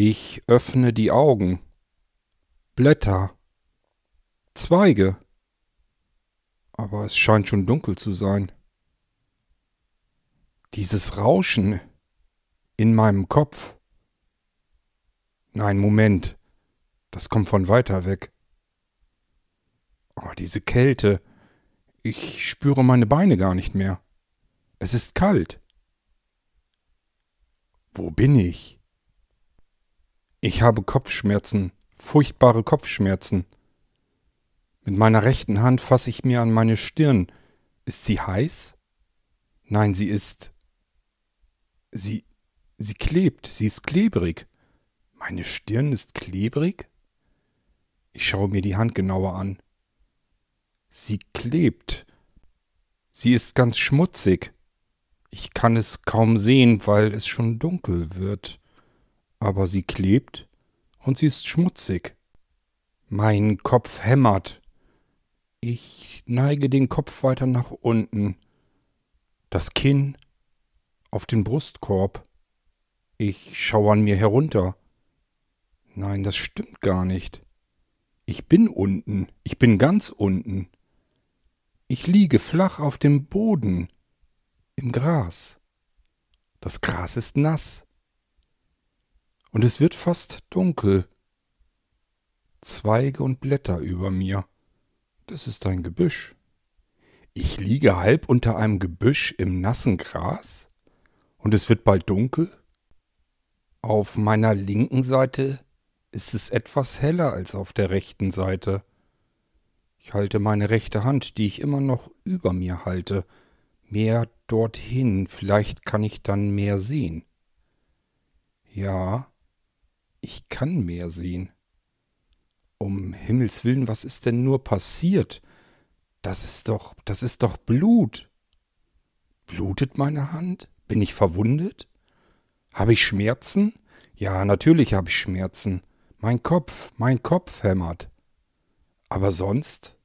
Ich öffne die Augen. Blätter. Zweige. Aber es scheint schon dunkel zu sein. Dieses Rauschen in meinem Kopf. Nein, Moment. Das kommt von weiter weg. Oh, diese Kälte. Ich spüre meine Beine gar nicht mehr. Es ist kalt. Wo bin ich? Ich habe Kopfschmerzen, furchtbare Kopfschmerzen. Mit meiner rechten Hand fasse ich mir an meine Stirn. Ist sie heiß? Nein, sie ist. Sie. sie klebt, sie ist klebrig. Meine Stirn ist klebrig? Ich schaue mir die Hand genauer an. Sie klebt. Sie ist ganz schmutzig. Ich kann es kaum sehen, weil es schon dunkel wird. Aber sie klebt und sie ist schmutzig. Mein Kopf hämmert. Ich neige den Kopf weiter nach unten. Das Kinn auf den Brustkorb. Ich schaue an mir herunter. Nein, das stimmt gar nicht. Ich bin unten. Ich bin ganz unten. Ich liege flach auf dem Boden, im Gras. Das Gras ist nass. Und es wird fast dunkel. Zweige und Blätter über mir. Das ist ein Gebüsch. Ich liege halb unter einem Gebüsch im nassen Gras? Und es wird bald dunkel? Auf meiner linken Seite ist es etwas heller als auf der rechten Seite. Ich halte meine rechte Hand, die ich immer noch über mir halte, mehr dorthin, vielleicht kann ich dann mehr sehen. Ja, ich kann mehr sehen. Um Himmels willen, was ist denn nur passiert? Das ist doch, das ist doch Blut. Blutet meine Hand? Bin ich verwundet? Habe ich Schmerzen? Ja, natürlich habe ich Schmerzen. Mein Kopf, mein Kopf hämmert. Aber sonst?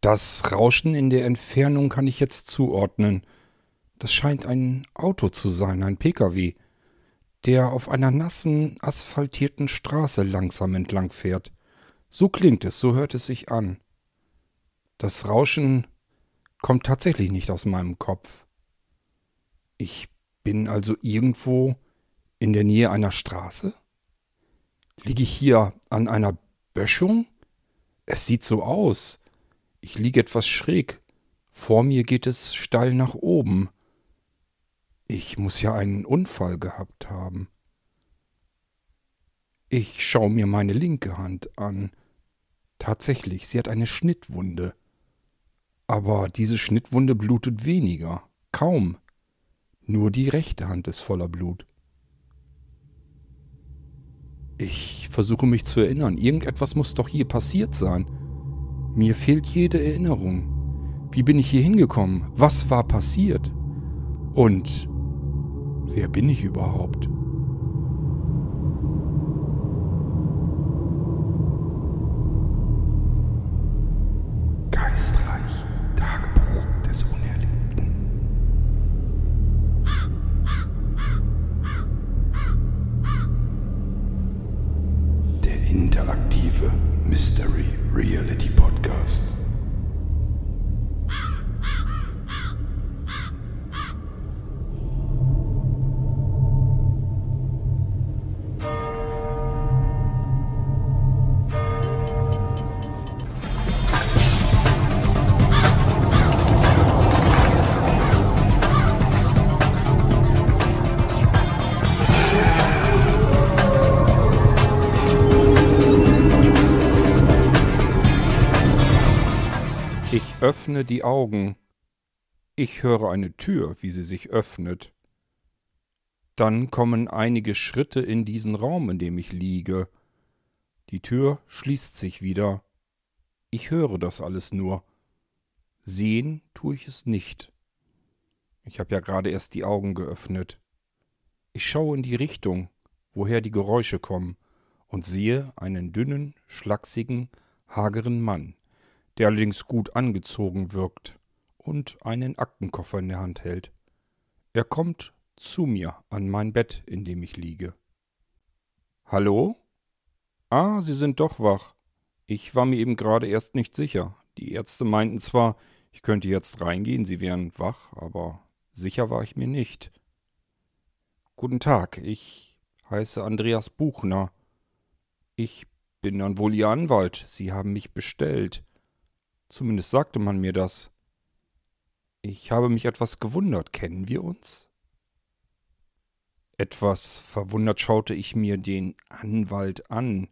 Das Rauschen in der Entfernung kann ich jetzt zuordnen. Das scheint ein Auto zu sein, ein Pkw, der auf einer nassen, asphaltierten Straße langsam entlang fährt. So klingt es, so hört es sich an. Das Rauschen kommt tatsächlich nicht aus meinem Kopf. Ich bin also irgendwo in der Nähe einer Straße? Liege ich hier an einer Böschung? Es sieht so aus. Ich liege etwas schräg. Vor mir geht es steil nach oben. Ich muss ja einen Unfall gehabt haben. Ich schaue mir meine linke Hand an. Tatsächlich, sie hat eine Schnittwunde. Aber diese Schnittwunde blutet weniger. Kaum. Nur die rechte Hand ist voller Blut. Ich versuche mich zu erinnern. Irgendetwas muss doch hier passiert sein. Mir fehlt jede Erinnerung. Wie bin ich hier hingekommen? Was war passiert? Und wer bin ich überhaupt? Öffne die Augen. Ich höre eine Tür, wie sie sich öffnet. Dann kommen einige Schritte in diesen Raum, in dem ich liege. Die Tür schließt sich wieder. Ich höre das alles nur. Sehen tue ich es nicht. Ich habe ja gerade erst die Augen geöffnet. Ich schaue in die Richtung, woher die Geräusche kommen, und sehe einen dünnen, schlachsigen, hageren Mann der allerdings gut angezogen wirkt und einen Aktenkoffer in der Hand hält. Er kommt zu mir an mein Bett, in dem ich liege. Hallo? Ah, Sie sind doch wach. Ich war mir eben gerade erst nicht sicher. Die Ärzte meinten zwar, ich könnte jetzt reingehen, Sie wären wach, aber sicher war ich mir nicht. Guten Tag, ich heiße Andreas Buchner. Ich bin dann wohl Ihr Anwalt. Sie haben mich bestellt. Zumindest sagte man mir das. Ich habe mich etwas gewundert. Kennen wir uns? Etwas verwundert schaute ich mir den Anwalt an.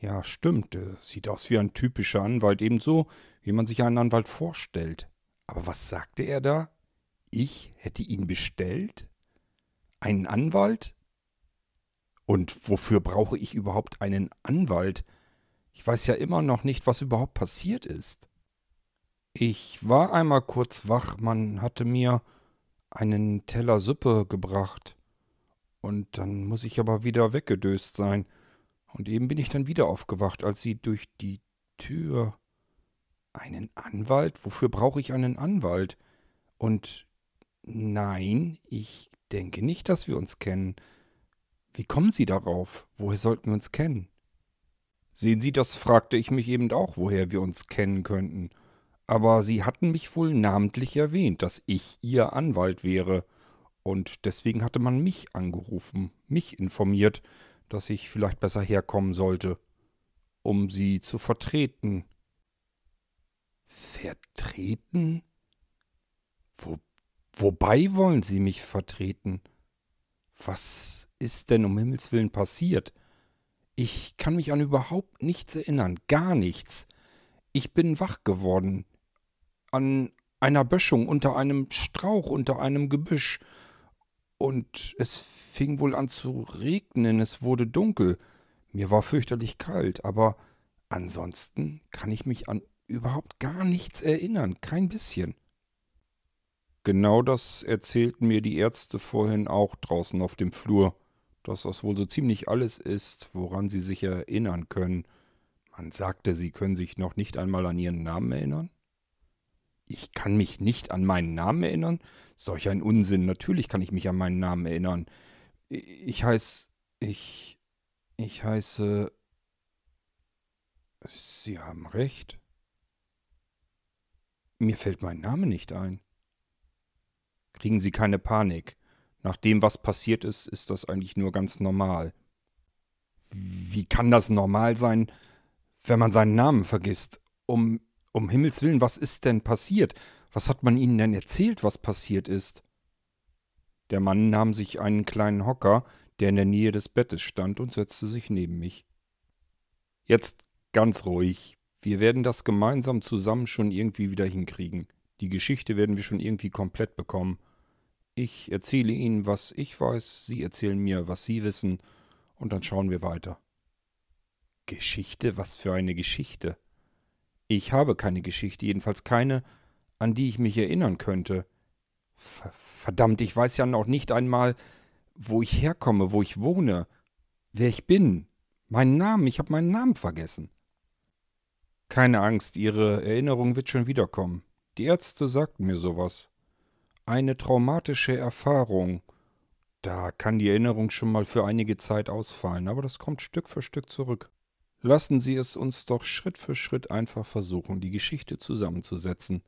Ja, stimmt, sieht aus wie ein typischer Anwalt, ebenso wie man sich einen Anwalt vorstellt. Aber was sagte er da? Ich hätte ihn bestellt? Einen Anwalt? Und wofür brauche ich überhaupt einen Anwalt? Ich weiß ja immer noch nicht, was überhaupt passiert ist. Ich war einmal kurz wach, man hatte mir einen Teller Suppe gebracht. Und dann muss ich aber wieder weggedöst sein. Und eben bin ich dann wieder aufgewacht, als sie durch die Tür. Einen Anwalt? Wofür brauche ich einen Anwalt? Und nein, ich denke nicht, dass wir uns kennen. Wie kommen Sie darauf? Woher sollten wir uns kennen? Sehen Sie, das fragte ich mich eben auch, woher wir uns kennen könnten. Aber Sie hatten mich wohl namentlich erwähnt, dass ich Ihr Anwalt wäre. Und deswegen hatte man mich angerufen, mich informiert, dass ich vielleicht besser herkommen sollte, um Sie zu vertreten. Vertreten? Wo, wobei wollen Sie mich vertreten? Was ist denn um Himmels willen passiert? Ich kann mich an überhaupt nichts erinnern, gar nichts. Ich bin wach geworden. An einer Böschung, unter einem Strauch, unter einem Gebüsch. Und es fing wohl an zu regnen, es wurde dunkel. Mir war fürchterlich kalt, aber ansonsten kann ich mich an überhaupt gar nichts erinnern, kein bisschen. Genau das erzählten mir die Ärzte vorhin auch draußen auf dem Flur dass das wohl so ziemlich alles ist, woran sie sich erinnern können. Man sagte, sie können sich noch nicht einmal an ihren Namen erinnern. Ich kann mich nicht an meinen Namen erinnern? Solch ein Unsinn. Natürlich kann ich mich an meinen Namen erinnern. Ich heiße. Ich. Ich heiße. Sie haben recht. Mir fällt mein Name nicht ein. Kriegen Sie keine Panik. Nach dem, was passiert ist, ist das eigentlich nur ganz normal. Wie kann das normal sein, wenn man seinen Namen vergisst? Um, um Himmels willen, was ist denn passiert? Was hat man Ihnen denn erzählt, was passiert ist? Der Mann nahm sich einen kleinen Hocker, der in der Nähe des Bettes stand, und setzte sich neben mich. Jetzt ganz ruhig. Wir werden das gemeinsam zusammen schon irgendwie wieder hinkriegen. Die Geschichte werden wir schon irgendwie komplett bekommen. Ich erzähle Ihnen, was ich weiß, Sie erzählen mir, was Sie wissen, und dann schauen wir weiter. Geschichte? Was für eine Geschichte? Ich habe keine Geschichte, jedenfalls keine, an die ich mich erinnern könnte. Verdammt, ich weiß ja noch nicht einmal, wo ich herkomme, wo ich wohne, wer ich bin, meinen Namen, ich habe meinen Namen vergessen. Keine Angst, Ihre Erinnerung wird schon wiederkommen. Die Ärzte sagten mir sowas eine traumatische Erfahrung. Da kann die Erinnerung schon mal für einige Zeit ausfallen, aber das kommt Stück für Stück zurück. Lassen Sie es uns doch Schritt für Schritt einfach versuchen, die Geschichte zusammenzusetzen.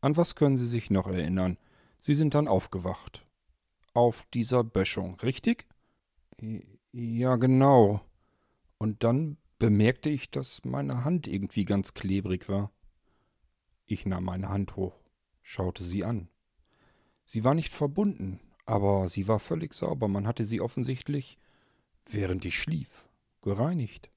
An was können Sie sich noch erinnern? Sie sind dann aufgewacht. Auf dieser Böschung, richtig? Ja, genau. Und dann bemerkte ich, dass meine Hand irgendwie ganz klebrig war. Ich nahm meine Hand hoch, schaute sie an. Sie war nicht verbunden, aber sie war völlig sauber. Man hatte sie offensichtlich, während ich schlief, gereinigt.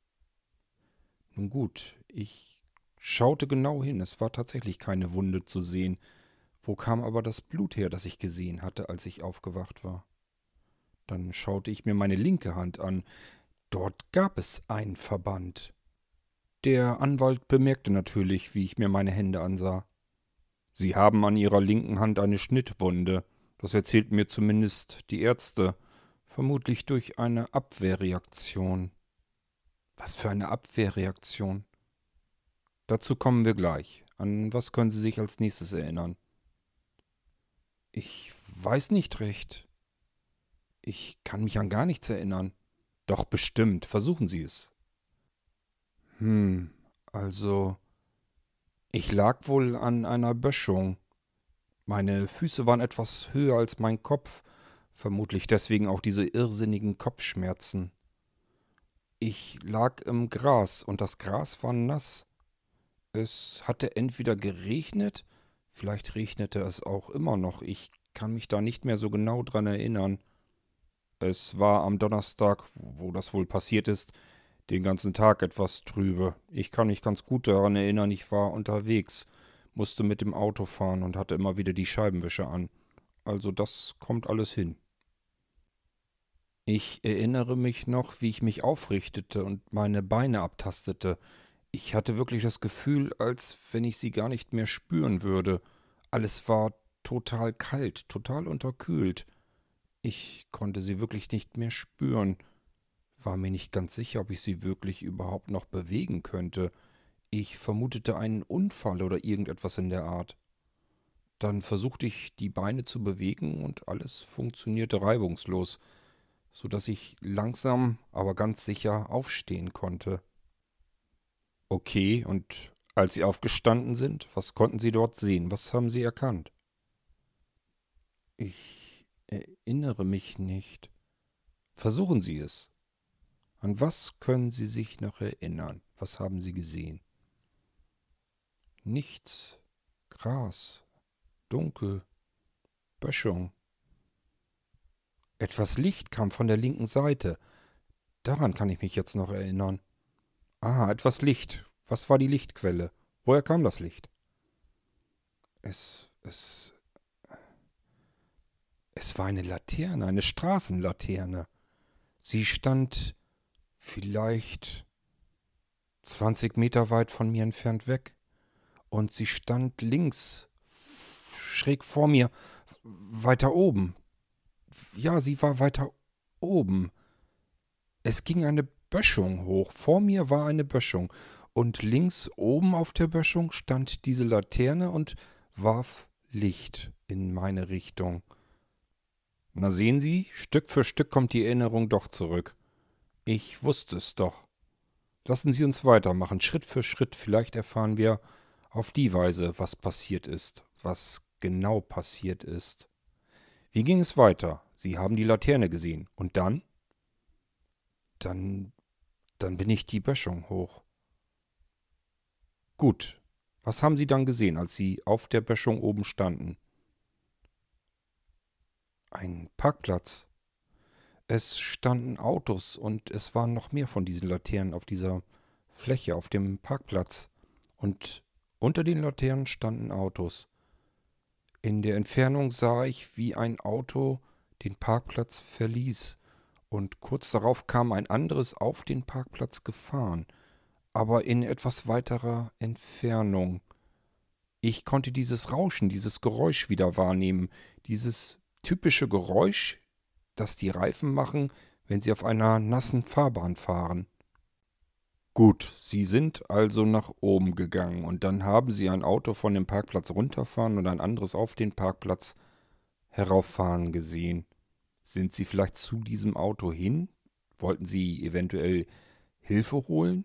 Nun gut, ich schaute genau hin. Es war tatsächlich keine Wunde zu sehen. Wo kam aber das Blut her, das ich gesehen hatte, als ich aufgewacht war? Dann schaute ich mir meine linke Hand an. Dort gab es einen Verband. Der Anwalt bemerkte natürlich, wie ich mir meine Hände ansah. Sie haben an Ihrer linken Hand eine Schnittwunde. Das erzählten mir zumindest die Ärzte. Vermutlich durch eine Abwehrreaktion. Was für eine Abwehrreaktion? Dazu kommen wir gleich. An was können Sie sich als nächstes erinnern? Ich weiß nicht recht. Ich kann mich an gar nichts erinnern. Doch bestimmt, versuchen Sie es. Hm, also. Ich lag wohl an einer Böschung. Meine Füße waren etwas höher als mein Kopf, vermutlich deswegen auch diese irrsinnigen Kopfschmerzen. Ich lag im Gras und das Gras war nass. Es hatte entweder geregnet, vielleicht regnete es auch immer noch, ich kann mich da nicht mehr so genau dran erinnern. Es war am Donnerstag, wo das wohl passiert ist, den ganzen Tag etwas trübe. Ich kann mich ganz gut daran erinnern, ich war unterwegs, musste mit dem Auto fahren und hatte immer wieder die Scheibenwische an. Also das kommt alles hin. Ich erinnere mich noch, wie ich mich aufrichtete und meine Beine abtastete. Ich hatte wirklich das Gefühl, als wenn ich sie gar nicht mehr spüren würde. Alles war total kalt, total unterkühlt. Ich konnte sie wirklich nicht mehr spüren, war mir nicht ganz sicher, ob ich sie wirklich überhaupt noch bewegen könnte. Ich vermutete einen Unfall oder irgendetwas in der Art. Dann versuchte ich, die Beine zu bewegen und alles funktionierte reibungslos so dass ich langsam, aber ganz sicher aufstehen konnte. Okay, und als Sie aufgestanden sind, was konnten Sie dort sehen? Was haben Sie erkannt? Ich erinnere mich nicht. Versuchen Sie es. An was können Sie sich noch erinnern? Was haben Sie gesehen? Nichts. Gras. Dunkel. Böschung. Etwas Licht kam von der linken Seite. Daran kann ich mich jetzt noch erinnern. Ah, etwas Licht. Was war die Lichtquelle? Woher kam das Licht? Es, es, es war eine Laterne, eine Straßenlaterne. Sie stand vielleicht 20 Meter weit von mir entfernt weg. Und sie stand links, schräg vor mir, weiter oben ja, sie war weiter oben. Es ging eine Böschung hoch. Vor mir war eine Böschung. Und links oben auf der Böschung stand diese Laterne und warf Licht in meine Richtung. Na sehen Sie, Stück für Stück kommt die Erinnerung doch zurück. Ich wusste es doch. Lassen Sie uns weitermachen, Schritt für Schritt, vielleicht erfahren wir auf die Weise, was passiert ist, was genau passiert ist. Wie ging es weiter? Sie haben die Laterne gesehen. Und dann? Dann. Dann bin ich die Böschung hoch. Gut. Was haben Sie dann gesehen, als Sie auf der Böschung oben standen? Ein Parkplatz. Es standen Autos und es waren noch mehr von diesen Laternen auf dieser Fläche, auf dem Parkplatz. Und unter den Laternen standen Autos. In der Entfernung sah ich, wie ein Auto den Parkplatz verließ, und kurz darauf kam ein anderes auf den Parkplatz gefahren, aber in etwas weiterer Entfernung. Ich konnte dieses Rauschen, dieses Geräusch wieder wahrnehmen, dieses typische Geräusch, das die Reifen machen, wenn sie auf einer nassen Fahrbahn fahren. Gut, Sie sind also nach oben gegangen und dann haben Sie ein Auto von dem Parkplatz runterfahren und ein anderes auf den Parkplatz herauffahren gesehen. Sind Sie vielleicht zu diesem Auto hin? Wollten Sie eventuell Hilfe holen?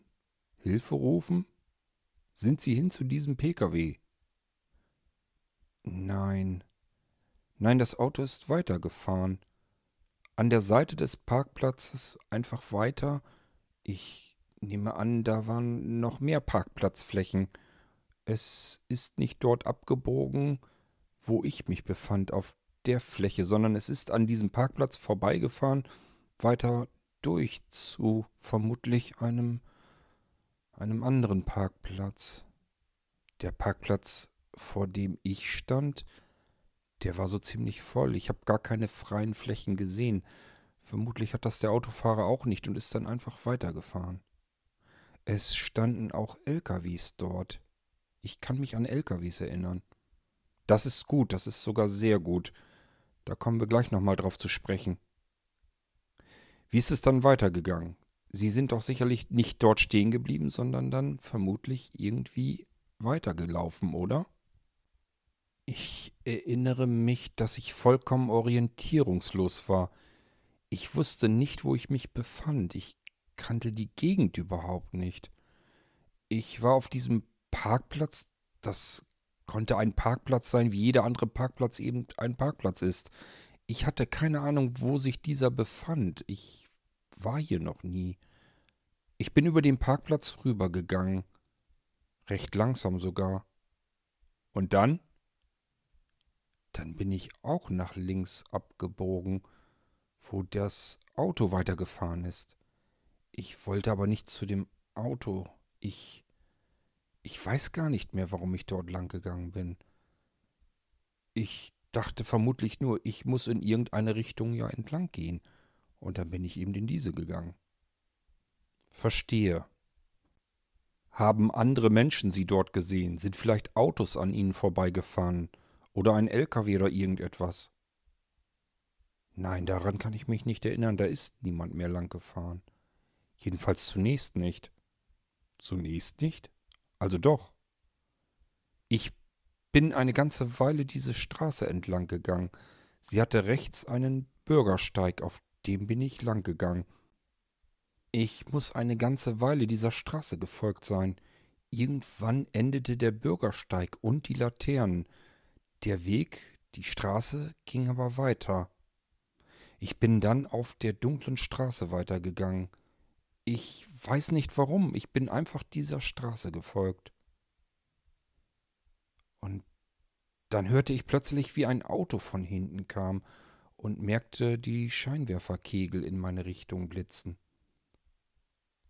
Hilfe rufen? Sind Sie hin zu diesem Pkw? Nein. Nein, das Auto ist weitergefahren. An der Seite des Parkplatzes einfach weiter. Ich nehme an, da waren noch mehr Parkplatzflächen. Es ist nicht dort abgebogen, wo ich mich befand, auf der Fläche, sondern es ist an diesem Parkplatz vorbeigefahren, weiter durch zu vermutlich einem einem anderen Parkplatz. Der Parkplatz, vor dem ich stand, der war so ziemlich voll. Ich habe gar keine freien Flächen gesehen. Vermutlich hat das der Autofahrer auch nicht und ist dann einfach weitergefahren. Es standen auch LKWs dort. Ich kann mich an LKWs erinnern. Das ist gut, das ist sogar sehr gut. Da kommen wir gleich nochmal drauf zu sprechen. Wie ist es dann weitergegangen? Sie sind doch sicherlich nicht dort stehen geblieben, sondern dann vermutlich irgendwie weitergelaufen, oder? Ich erinnere mich, dass ich vollkommen orientierungslos war. Ich wusste nicht, wo ich mich befand. Ich kannte die Gegend überhaupt nicht. Ich war auf diesem Parkplatz, das konnte ein Parkplatz sein, wie jeder andere Parkplatz eben ein Parkplatz ist. Ich hatte keine Ahnung, wo sich dieser befand. Ich war hier noch nie. Ich bin über den Parkplatz rübergegangen. Recht langsam sogar. Und dann? Dann bin ich auch nach links abgebogen, wo das Auto weitergefahren ist. Ich wollte aber nicht zu dem Auto. Ich. Ich weiß gar nicht mehr, warum ich dort lang gegangen bin. Ich dachte vermutlich nur, ich muss in irgendeine Richtung ja entlang gehen. Und dann bin ich eben in diese gegangen. Verstehe. Haben andere Menschen sie dort gesehen? Sind vielleicht Autos an ihnen vorbeigefahren? Oder ein LKW oder irgendetwas? Nein, daran kann ich mich nicht erinnern, da ist niemand mehr lang gefahren. Jedenfalls zunächst nicht. Zunächst nicht? Also doch. Ich bin eine ganze Weile diese Straße entlang gegangen. Sie hatte rechts einen Bürgersteig, auf dem bin ich lang gegangen. Ich muss eine ganze Weile dieser Straße gefolgt sein. Irgendwann endete der Bürgersteig und die Laternen. Der Weg, die Straße ging aber weiter. Ich bin dann auf der dunklen Straße weitergegangen. Ich weiß nicht warum, ich bin einfach dieser Straße gefolgt. Und dann hörte ich plötzlich, wie ein Auto von hinten kam und merkte die Scheinwerferkegel in meine Richtung blitzen.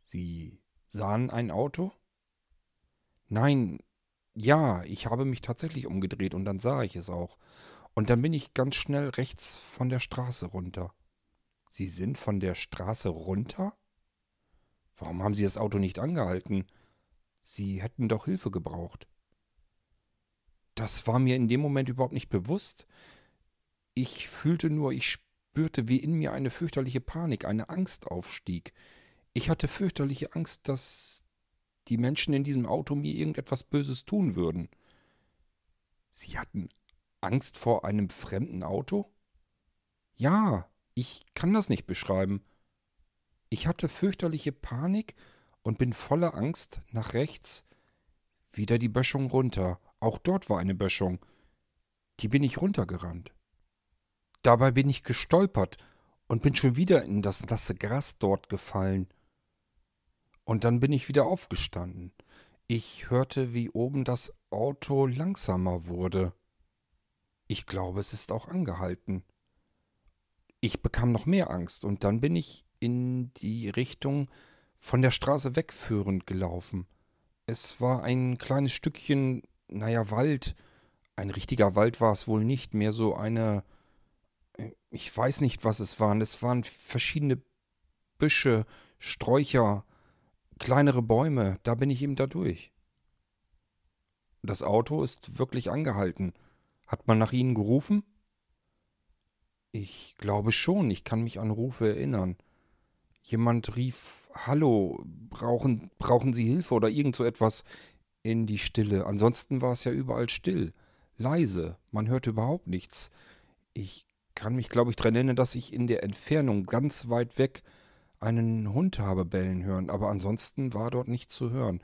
Sie sahen ein Auto? Nein, ja, ich habe mich tatsächlich umgedreht und dann sah ich es auch. Und dann bin ich ganz schnell rechts von der Straße runter. Sie sind von der Straße runter? Warum haben Sie das Auto nicht angehalten? Sie hätten doch Hilfe gebraucht. Das war mir in dem Moment überhaupt nicht bewusst. Ich fühlte nur, ich spürte, wie in mir eine fürchterliche Panik, eine Angst aufstieg. Ich hatte fürchterliche Angst, dass die Menschen in diesem Auto mir irgendetwas Böses tun würden. Sie hatten Angst vor einem fremden Auto? Ja, ich kann das nicht beschreiben. Ich hatte fürchterliche Panik und bin voller Angst nach rechts wieder die Böschung runter. Auch dort war eine Böschung. Die bin ich runtergerannt. Dabei bin ich gestolpert und bin schon wieder in das nasse Gras dort gefallen. Und dann bin ich wieder aufgestanden. Ich hörte, wie oben das Auto langsamer wurde. Ich glaube, es ist auch angehalten. Ich bekam noch mehr Angst und dann bin ich in die Richtung von der Straße wegführend gelaufen. Es war ein kleines Stückchen, naja, Wald. Ein richtiger Wald war es wohl nicht, mehr so eine. Ich weiß nicht, was es waren. Es waren verschiedene Büsche, Sträucher, kleinere Bäume. Da bin ich eben da durch. Das Auto ist wirklich angehalten. Hat man nach Ihnen gerufen? Ich glaube schon, ich kann mich an Rufe erinnern. Jemand rief Hallo, brauchen, brauchen Sie Hilfe oder irgend so etwas in die Stille. Ansonsten war es ja überall still, leise, man hörte überhaupt nichts. Ich kann mich, glaube ich, daran erinnern, dass ich in der Entfernung ganz weit weg einen Hund habe bellen hören, aber ansonsten war dort nichts zu hören.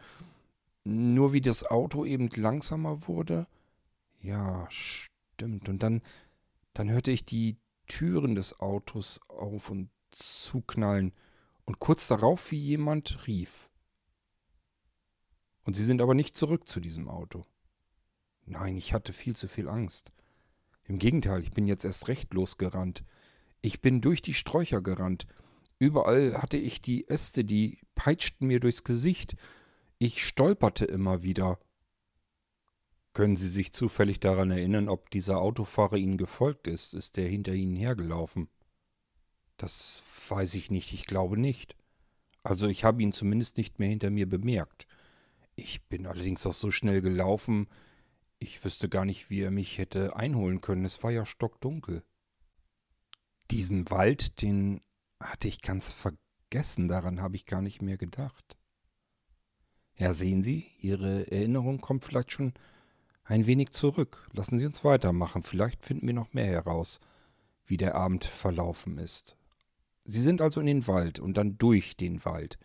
Nur wie das Auto eben langsamer wurde. Ja, stimmt. Und dann, dann hörte ich die Türen des Autos auf und zuknallen und kurz darauf wie jemand rief. Und sie sind aber nicht zurück zu diesem Auto. Nein, ich hatte viel zu viel Angst. Im Gegenteil, ich bin jetzt erst recht losgerannt. Ich bin durch die Sträucher gerannt. Überall hatte ich die Äste, die peitschten mir durchs Gesicht. Ich stolperte immer wieder. Können Sie sich zufällig daran erinnern, ob dieser Autofahrer Ihnen gefolgt ist? Ist der hinter Ihnen hergelaufen? Das weiß ich nicht, ich glaube nicht. Also ich habe ihn zumindest nicht mehr hinter mir bemerkt. Ich bin allerdings auch so schnell gelaufen, ich wüsste gar nicht, wie er mich hätte einholen können. Es war ja stockdunkel. Diesen Wald, den hatte ich ganz vergessen, daran habe ich gar nicht mehr gedacht. Ja, sehen Sie, Ihre Erinnerung kommt vielleicht schon ein wenig zurück. Lassen Sie uns weitermachen, vielleicht finden wir noch mehr heraus, wie der Abend verlaufen ist. Sie sind also in den Wald und dann durch den Wald.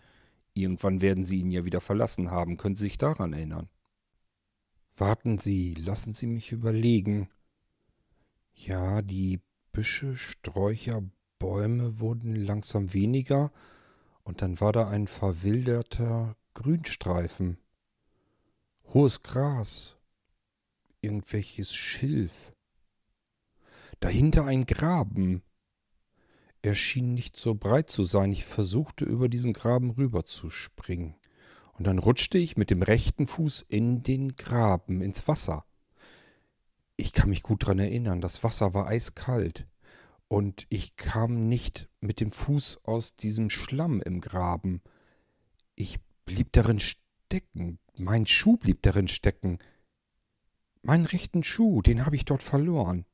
Irgendwann werden Sie ihn ja wieder verlassen haben. Können Sie sich daran erinnern? Warten Sie, lassen Sie mich überlegen. Ja, die Büsche, Sträucher, Bäume wurden langsam weniger, und dann war da ein verwilderter Grünstreifen. Hohes Gras, irgendwelches Schilf. Dahinter ein Graben. Er schien nicht so breit zu sein. Ich versuchte über diesen Graben rüberzuspringen. Und dann rutschte ich mit dem rechten Fuß in den Graben, ins Wasser. Ich kann mich gut daran erinnern, das Wasser war eiskalt. Und ich kam nicht mit dem Fuß aus diesem Schlamm im Graben. Ich blieb darin stecken. Mein Schuh blieb darin stecken. Meinen rechten Schuh, den habe ich dort verloren.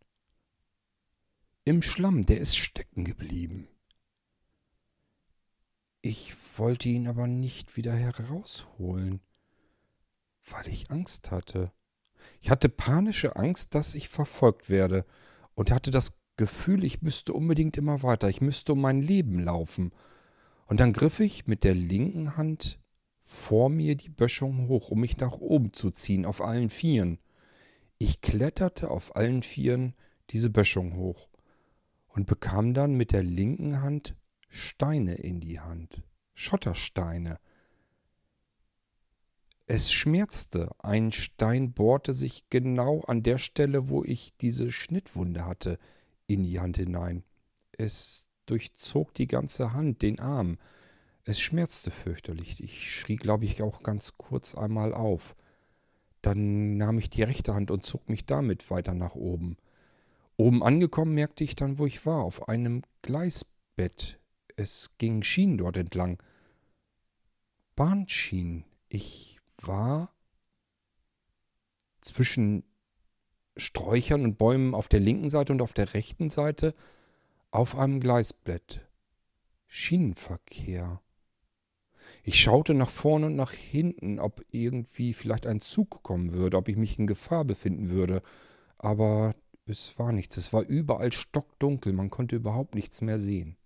Im Schlamm, der ist stecken geblieben. Ich wollte ihn aber nicht wieder herausholen, weil ich Angst hatte. Ich hatte panische Angst, dass ich verfolgt werde und hatte das Gefühl, ich müsste unbedingt immer weiter, ich müsste um mein Leben laufen. Und dann griff ich mit der linken Hand vor mir die Böschung hoch, um mich nach oben zu ziehen, auf allen Vieren. Ich kletterte auf allen Vieren diese Böschung hoch und bekam dann mit der linken Hand Steine in die Hand, Schottersteine. Es schmerzte, ein Stein bohrte sich genau an der Stelle, wo ich diese Schnittwunde hatte in die Hand hinein. Es durchzog die ganze Hand, den Arm. Es schmerzte fürchterlich. Ich schrie, glaube ich, auch ganz kurz einmal auf. Dann nahm ich die rechte Hand und zog mich damit weiter nach oben. Oben angekommen merkte ich dann, wo ich war, auf einem Gleisbett. Es ging Schienen dort entlang. Bahnschienen. Ich war zwischen Sträuchern und Bäumen auf der linken Seite und auf der rechten Seite auf einem Gleisbett. Schienenverkehr. Ich schaute nach vorne und nach hinten, ob irgendwie vielleicht ein Zug kommen würde, ob ich mich in Gefahr befinden würde. Aber es war nichts. Es war überall stockdunkel. Man konnte überhaupt nichts mehr sehen.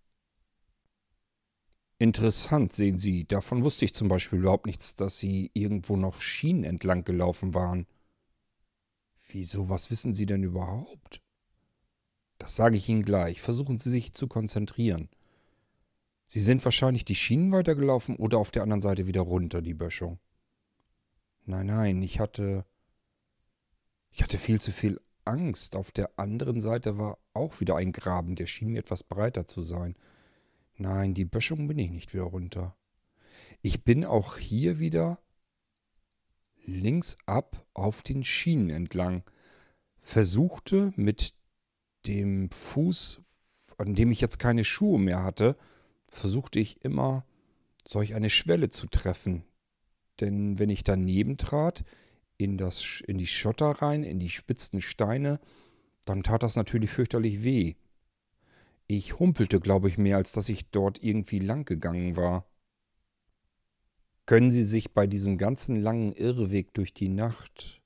Interessant, sehen Sie. Davon wusste ich zum Beispiel überhaupt nichts, dass Sie irgendwo noch Schienen entlang gelaufen waren. Wieso, was wissen Sie denn überhaupt? Das sage ich Ihnen gleich. Versuchen Sie sich zu konzentrieren. Sie sind wahrscheinlich die Schienen weitergelaufen oder auf der anderen Seite wieder runter, die Böschung. Nein, nein, ich hatte. Ich hatte viel zu viel Angst. Auf der anderen Seite war auch wieder ein Graben, der schien mir etwas breiter zu sein. Nein, die Böschung bin ich nicht wieder runter. Ich bin auch hier wieder links ab auf den Schienen entlang, versuchte mit dem Fuß, an dem ich jetzt keine Schuhe mehr hatte, versuchte ich immer solch eine Schwelle zu treffen. Denn wenn ich daneben trat, in, das, in die Schotter rein, in die spitzen Steine, dann tat das natürlich fürchterlich weh. Ich humpelte, glaube ich, mehr, als dass ich dort irgendwie lang gegangen war. Können Sie sich bei diesem ganzen langen Irrweg durch die Nacht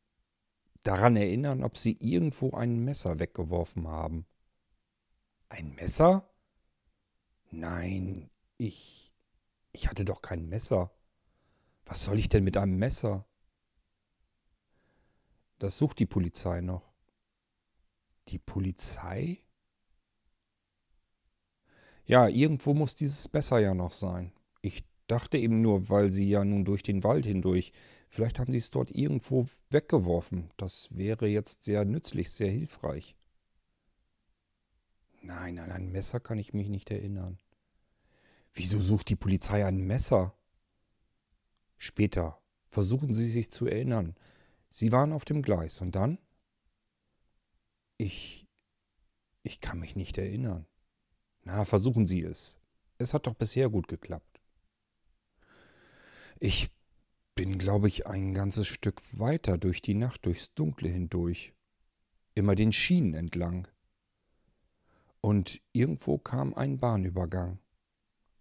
daran erinnern, ob Sie irgendwo ein Messer weggeworfen haben? Ein Messer? Nein, ich. Ich hatte doch kein Messer. Was soll ich denn mit einem Messer? Das sucht die Polizei noch. Die Polizei? Ja, irgendwo muss dieses Messer ja noch sein. Ich dachte eben nur, weil sie ja nun durch den Wald hindurch. Vielleicht haben sie es dort irgendwo weggeworfen. Das wäre jetzt sehr nützlich, sehr hilfreich. Nein, an ein Messer kann ich mich nicht erinnern. Wieso sucht die Polizei ein Messer? Später. Versuchen Sie sich zu erinnern. Sie waren auf dem Gleis und dann? Ich. Ich kann mich nicht erinnern. Na, versuchen Sie es. Es hat doch bisher gut geklappt. Ich bin, glaube ich, ein ganzes Stück weiter durch die Nacht, durchs Dunkle hindurch. Immer den Schienen entlang. Und irgendwo kam ein Bahnübergang.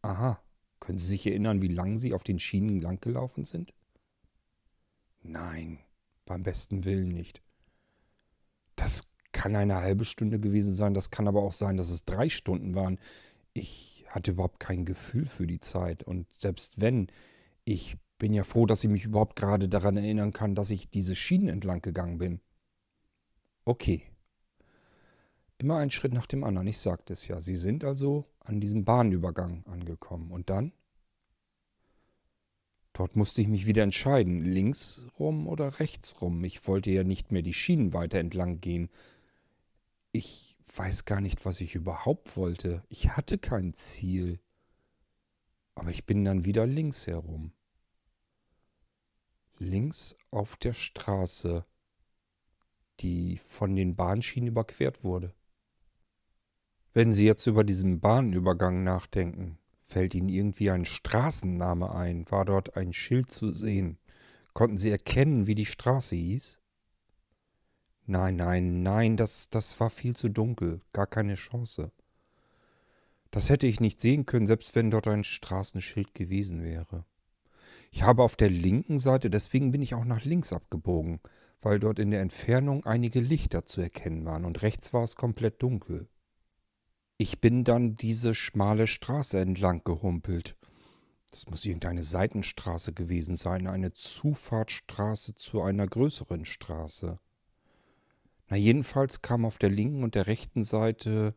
Aha, können Sie sich erinnern, wie lang Sie auf den Schienen langgelaufen sind? Nein, beim besten Willen nicht. Das kann eine halbe Stunde gewesen sein, das kann aber auch sein, dass es drei Stunden waren. Ich hatte überhaupt kein Gefühl für die Zeit. Und selbst wenn, ich bin ja froh, dass ich mich überhaupt gerade daran erinnern kann, dass ich diese Schienen entlang gegangen bin. Okay. Immer ein Schritt nach dem anderen, ich sagte es ja. Sie sind also an diesem Bahnübergang angekommen. Und dann? Dort musste ich mich wieder entscheiden, links rum oder rechts rum. Ich wollte ja nicht mehr die Schienen weiter entlang gehen. Ich weiß gar nicht, was ich überhaupt wollte. Ich hatte kein Ziel. Aber ich bin dann wieder links herum. Links auf der Straße, die von den Bahnschienen überquert wurde. Wenn Sie jetzt über diesen Bahnübergang nachdenken, fällt Ihnen irgendwie ein Straßenname ein? War dort ein Schild zu sehen? Konnten Sie erkennen, wie die Straße hieß? Nein, nein, nein, das, das war viel zu dunkel, gar keine Chance. Das hätte ich nicht sehen können, selbst wenn dort ein Straßenschild gewesen wäre. Ich habe auf der linken Seite, deswegen bin ich auch nach links abgebogen, weil dort in der Entfernung einige Lichter zu erkennen waren und rechts war es komplett dunkel. Ich bin dann diese schmale Straße entlang gehumpelt. Das muss irgendeine Seitenstraße gewesen sein, eine Zufahrtsstraße zu einer größeren Straße. Na jedenfalls kam auf der linken und der rechten Seite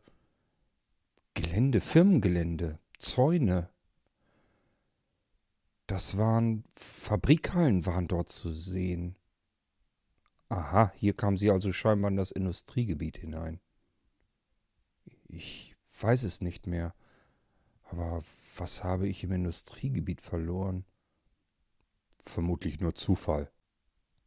Gelände, Firmengelände, Zäune, das waren Fabrikhallen waren dort zu sehen. Aha, hier kam sie also scheinbar in das Industriegebiet hinein. Ich weiß es nicht mehr. Aber was habe ich im Industriegebiet verloren? Vermutlich nur Zufall.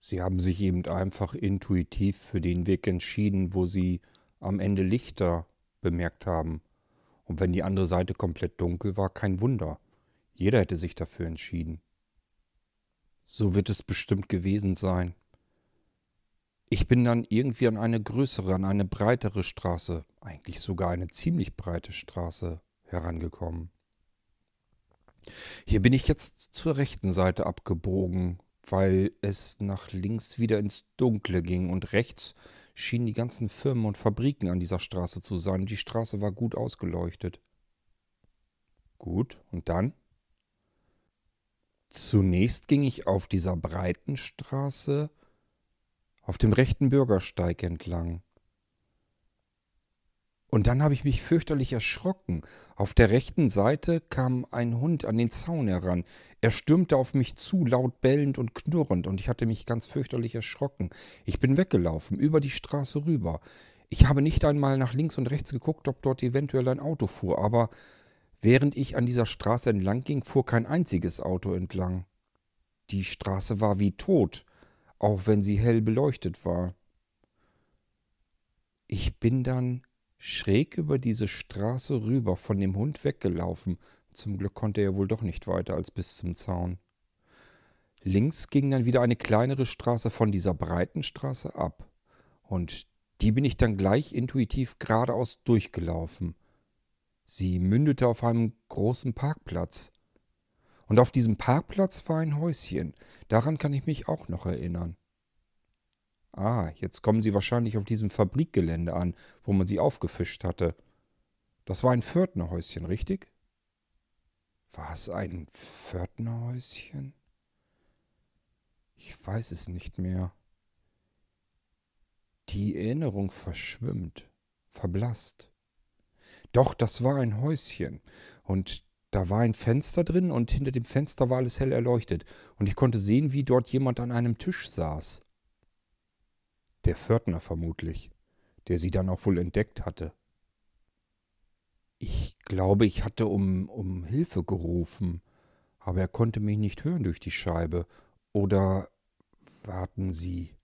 Sie haben sich eben einfach intuitiv für den Weg entschieden, wo Sie am Ende Lichter bemerkt haben. Und wenn die andere Seite komplett dunkel war, kein Wunder. Jeder hätte sich dafür entschieden. So wird es bestimmt gewesen sein. Ich bin dann irgendwie an eine größere, an eine breitere Straße, eigentlich sogar eine ziemlich breite Straße herangekommen. Hier bin ich jetzt zur rechten Seite abgebogen, weil es nach links wieder ins Dunkle ging und rechts schienen die ganzen Firmen und Fabriken an dieser Straße zu sein. Die Straße war gut ausgeleuchtet. Gut, und dann? Zunächst ging ich auf dieser breiten Straße auf dem rechten Bürgersteig entlang. Und dann habe ich mich fürchterlich erschrocken. Auf der rechten Seite kam ein Hund an den Zaun heran. Er stürmte auf mich zu, laut bellend und knurrend, und ich hatte mich ganz fürchterlich erschrocken. Ich bin weggelaufen, über die Straße rüber. Ich habe nicht einmal nach links und rechts geguckt, ob dort eventuell ein Auto fuhr, aber Während ich an dieser Straße entlang ging, fuhr kein einziges Auto entlang. Die Straße war wie tot, auch wenn sie hell beleuchtet war. Ich bin dann schräg über diese Straße rüber von dem Hund weggelaufen. Zum Glück konnte er wohl doch nicht weiter als bis zum Zaun. Links ging dann wieder eine kleinere Straße von dieser breiten Straße ab. Und die bin ich dann gleich intuitiv geradeaus durchgelaufen. Sie mündete auf einem großen Parkplatz. Und auf diesem Parkplatz war ein Häuschen. Daran kann ich mich auch noch erinnern. Ah, jetzt kommen Sie wahrscheinlich auf diesem Fabrikgelände an, wo man sie aufgefischt hatte. Das war ein Pförtnerhäuschen, richtig? War es ein Pförtnerhäuschen? Ich weiß es nicht mehr. Die Erinnerung verschwimmt, verblasst. Doch, das war ein Häuschen. Und da war ein Fenster drin und hinter dem Fenster war alles hell erleuchtet. Und ich konnte sehen, wie dort jemand an einem Tisch saß. Der Pförtner vermutlich, der sie dann auch wohl entdeckt hatte. Ich glaube, ich hatte um, um Hilfe gerufen, aber er konnte mich nicht hören durch die Scheibe. Oder warten Sie.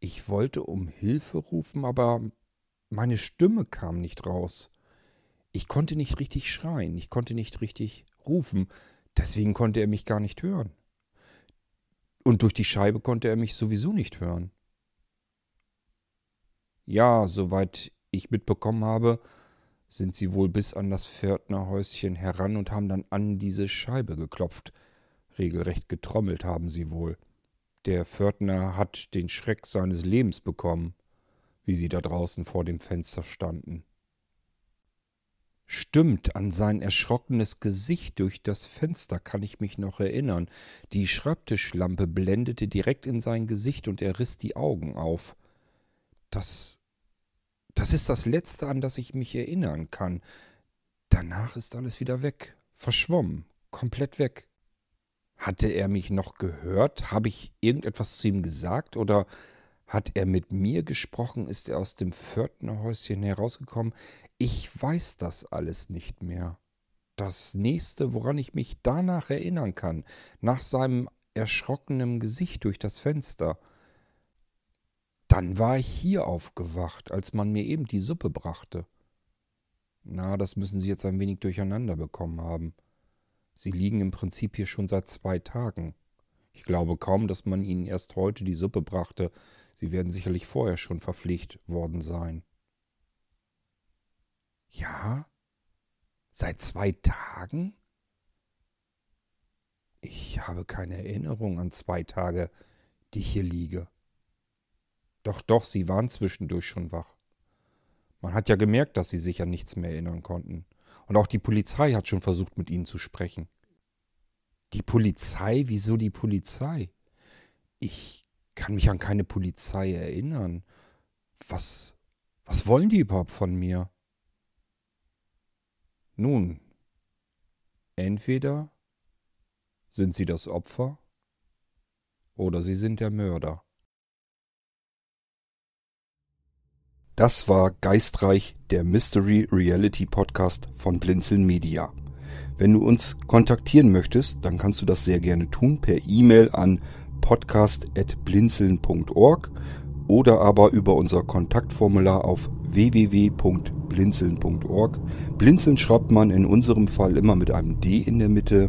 Ich wollte um Hilfe rufen, aber meine Stimme kam nicht raus. Ich konnte nicht richtig schreien, ich konnte nicht richtig rufen, deswegen konnte er mich gar nicht hören. Und durch die Scheibe konnte er mich sowieso nicht hören. Ja, soweit ich mitbekommen habe, sind sie wohl bis an das Pförtnerhäuschen heran und haben dann an diese Scheibe geklopft. Regelrecht getrommelt haben sie wohl. Der Pförtner hat den Schreck seines Lebens bekommen wie sie da draußen vor dem Fenster standen. Stimmt, an sein erschrockenes Gesicht durch das Fenster kann ich mich noch erinnern. Die Schreibtischlampe blendete direkt in sein Gesicht und er riss die Augen auf. Das. Das ist das Letzte, an das ich mich erinnern kann. Danach ist alles wieder weg, verschwommen, komplett weg. Hatte er mich noch gehört? Habe ich irgendetwas zu ihm gesagt? Oder hat er mit mir gesprochen? Ist er aus dem Pförtnerhäuschen herausgekommen? Ich weiß das alles nicht mehr. Das nächste, woran ich mich danach erinnern kann, nach seinem erschrockenen Gesicht durch das Fenster, dann war ich hier aufgewacht, als man mir eben die Suppe brachte. Na, das müssen Sie jetzt ein wenig durcheinander bekommen haben. Sie liegen im Prinzip hier schon seit zwei Tagen. Ich glaube kaum, dass man Ihnen erst heute die Suppe brachte. Sie werden sicherlich vorher schon verpflegt worden sein. Ja? Seit zwei Tagen? Ich habe keine Erinnerung an zwei Tage, die ich hier liege. Doch, doch, Sie waren zwischendurch schon wach. Man hat ja gemerkt, dass Sie sich an nichts mehr erinnern konnten. Und auch die Polizei hat schon versucht, mit Ihnen zu sprechen. Die Polizei? Wieso die Polizei? Ich kann mich an keine Polizei erinnern. Was, was wollen die überhaupt von mir? Nun, entweder sind sie das Opfer oder sie sind der Mörder. Das war Geistreich, der Mystery Reality Podcast von Blinzeln Media. Wenn du uns kontaktieren möchtest, dann kannst du das sehr gerne tun per E-Mail an podcast.blinzeln.org oder aber über unser Kontaktformular auf www.blinzeln.org. Blinzeln schreibt man in unserem Fall immer mit einem D in der Mitte.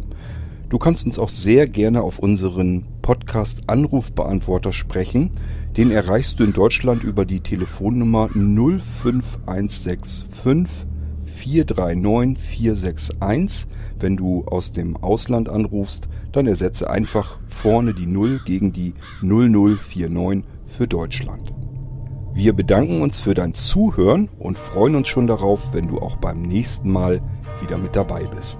Du kannst uns auch sehr gerne auf unseren Podcast Anrufbeantworter sprechen. Den erreichst du in Deutschland über die Telefonnummer 05165 439 461. Wenn du aus dem Ausland anrufst, dann ersetze einfach vorne die 0 gegen die 0049 für Deutschland. Wir bedanken uns für dein Zuhören und freuen uns schon darauf, wenn du auch beim nächsten Mal wieder mit dabei bist.